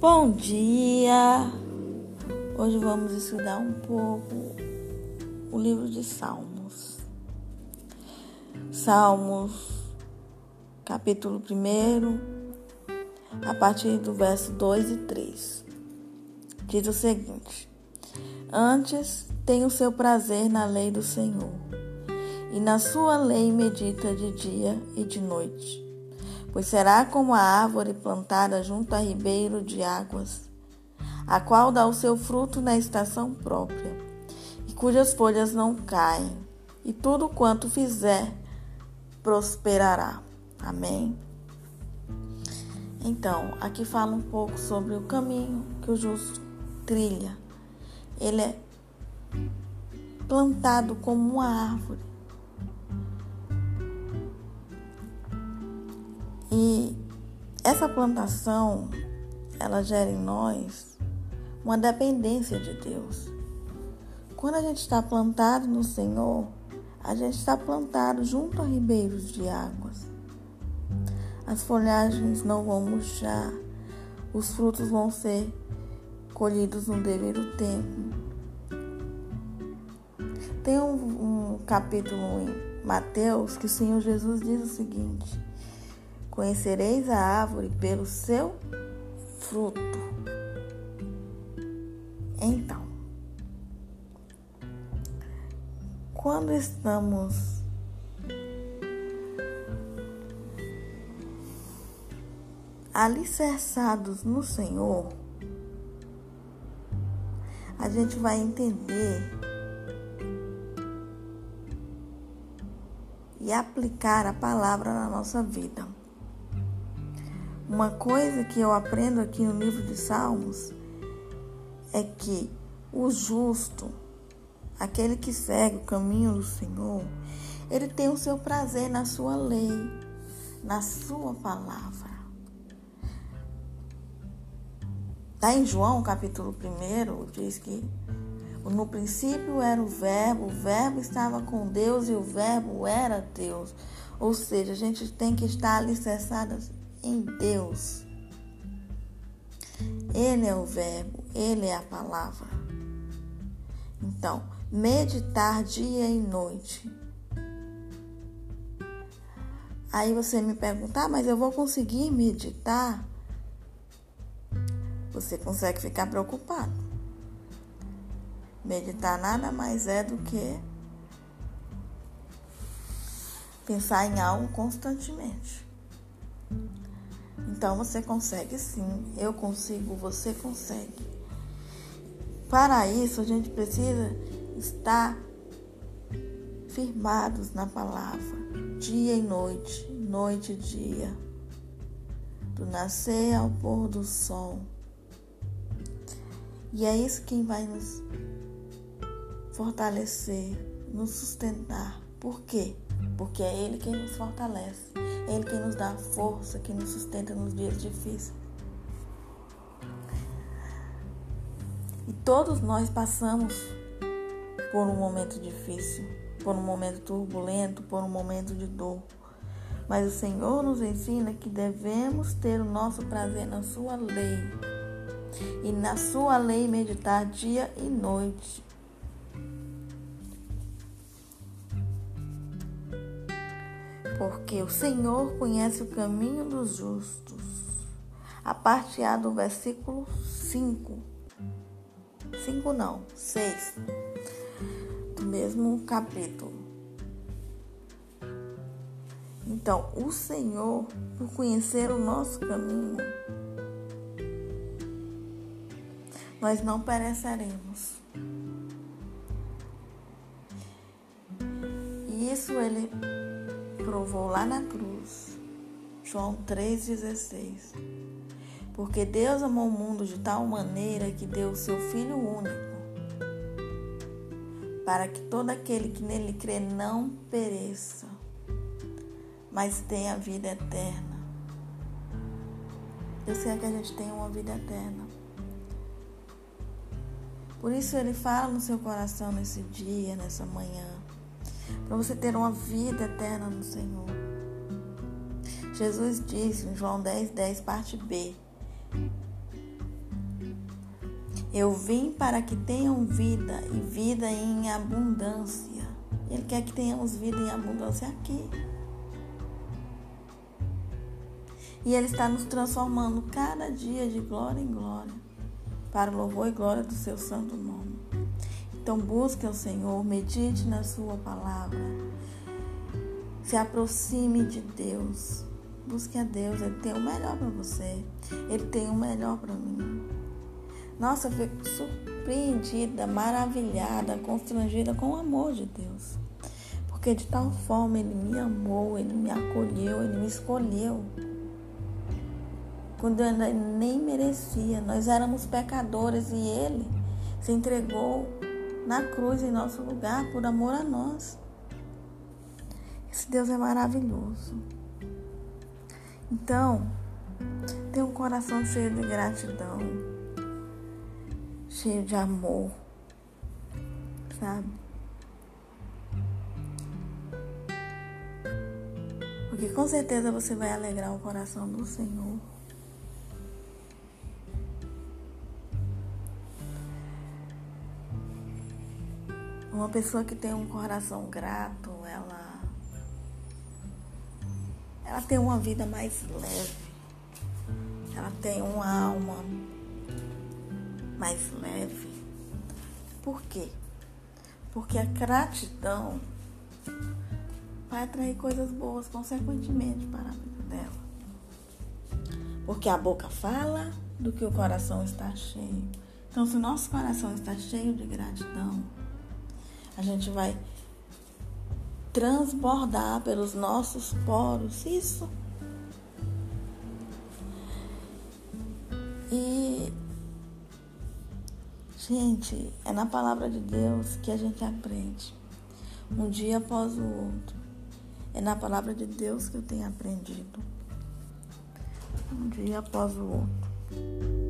Bom dia! Hoje vamos estudar um pouco o livro de Salmos. Salmos, capítulo 1, a partir do verso 2 e 3. Diz o seguinte: Antes tem o seu prazer na lei do Senhor, e na sua lei medita de dia e de noite pois será como a árvore plantada junto a ribeiro de águas, a qual dá o seu fruto na estação própria, e cujas folhas não caem, e tudo quanto fizer prosperará. Amém. Então, aqui fala um pouco sobre o caminho que o justo trilha. Ele é plantado como uma árvore E essa plantação, ela gera em nós uma dependência de Deus. Quando a gente está plantado no Senhor, a gente está plantado junto a ribeiros de águas. As folhagens não vão murchar, os frutos vão ser colhidos no devido tempo. Tem um, um capítulo em Mateus que o Senhor Jesus diz o seguinte: Conhecereis a árvore pelo seu fruto. Então, quando estamos alicerçados no Senhor, a gente vai entender e aplicar a palavra na nossa vida. Uma coisa que eu aprendo aqui no livro de Salmos é que o justo, aquele que segue o caminho do Senhor, ele tem o seu prazer na sua lei, na sua palavra. Está em João, capítulo 1, diz que no princípio era o Verbo, o Verbo estava com Deus e o Verbo era Deus. Ou seja, a gente tem que estar alicerçado em Deus. Ele é o Verbo, Ele é a palavra. Então, meditar dia e noite. Aí você me perguntar, ah, mas eu vou conseguir meditar? Você consegue ficar preocupado. Meditar nada mais é do que pensar em algo constantemente. Então você consegue sim, eu consigo, você consegue. Para isso a gente precisa estar firmados na palavra, dia e noite, noite e dia, do nascer ao pôr do sol. E é isso que vai nos fortalecer, nos sustentar. Por quê? Porque é Ele quem nos fortalece. Ele que nos dá força, que nos sustenta nos dias difíceis. E todos nós passamos por um momento difícil, por um momento turbulento, por um momento de dor. Mas o Senhor nos ensina que devemos ter o nosso prazer na Sua lei e na Sua lei meditar dia e noite. Porque o Senhor conhece o caminho dos justos. A parte A do versículo 5. 5 não, 6. Do mesmo capítulo. Então, o Senhor, por conhecer o nosso caminho, nós não pereceremos. E isso ele provou lá na cruz. João 3,16. Porque Deus amou o mundo de tal maneira que deu o seu Filho único, para que todo aquele que nele crê não pereça, mas tenha vida eterna. Deus quer que a gente tenha uma vida eterna. Por isso ele fala no seu coração nesse dia, nessa manhã para você ter uma vida eterna no Senhor. Jesus disse em João 10, 10, parte B: Eu vim para que tenham vida e vida em abundância. Ele quer que tenhamos vida em abundância aqui. E Ele está nos transformando cada dia de glória em glória, para o louvor e glória do seu santo nome. Então busque o Senhor, medite na sua palavra, se aproxime de Deus, busque a Deus, Ele tem o melhor para você, Ele tem o melhor para mim. Nossa, eu fico surpreendida, maravilhada, constrangida com o amor de Deus. Porque de tal forma Ele me amou, Ele me acolheu, Ele me escolheu quando eu nem merecia. Nós éramos pecadores e Ele se entregou na cruz em nosso lugar por amor a nós. Esse Deus é maravilhoso. Então, tem um coração cheio de gratidão, cheio de amor, sabe? Porque com certeza você vai alegrar o coração do Senhor. Uma pessoa que tem um coração grato, ela ela tem uma vida mais leve. Ela tem uma alma mais leve. Por quê? Porque a gratidão vai atrair coisas boas consequentemente para a vida dela. Porque a boca fala do que o coração está cheio. Então, se o nosso coração está cheio de gratidão, a gente vai transbordar pelos nossos poros. Isso. E, gente, é na palavra de Deus que a gente aprende, um dia após o outro. É na palavra de Deus que eu tenho aprendido, um dia após o outro.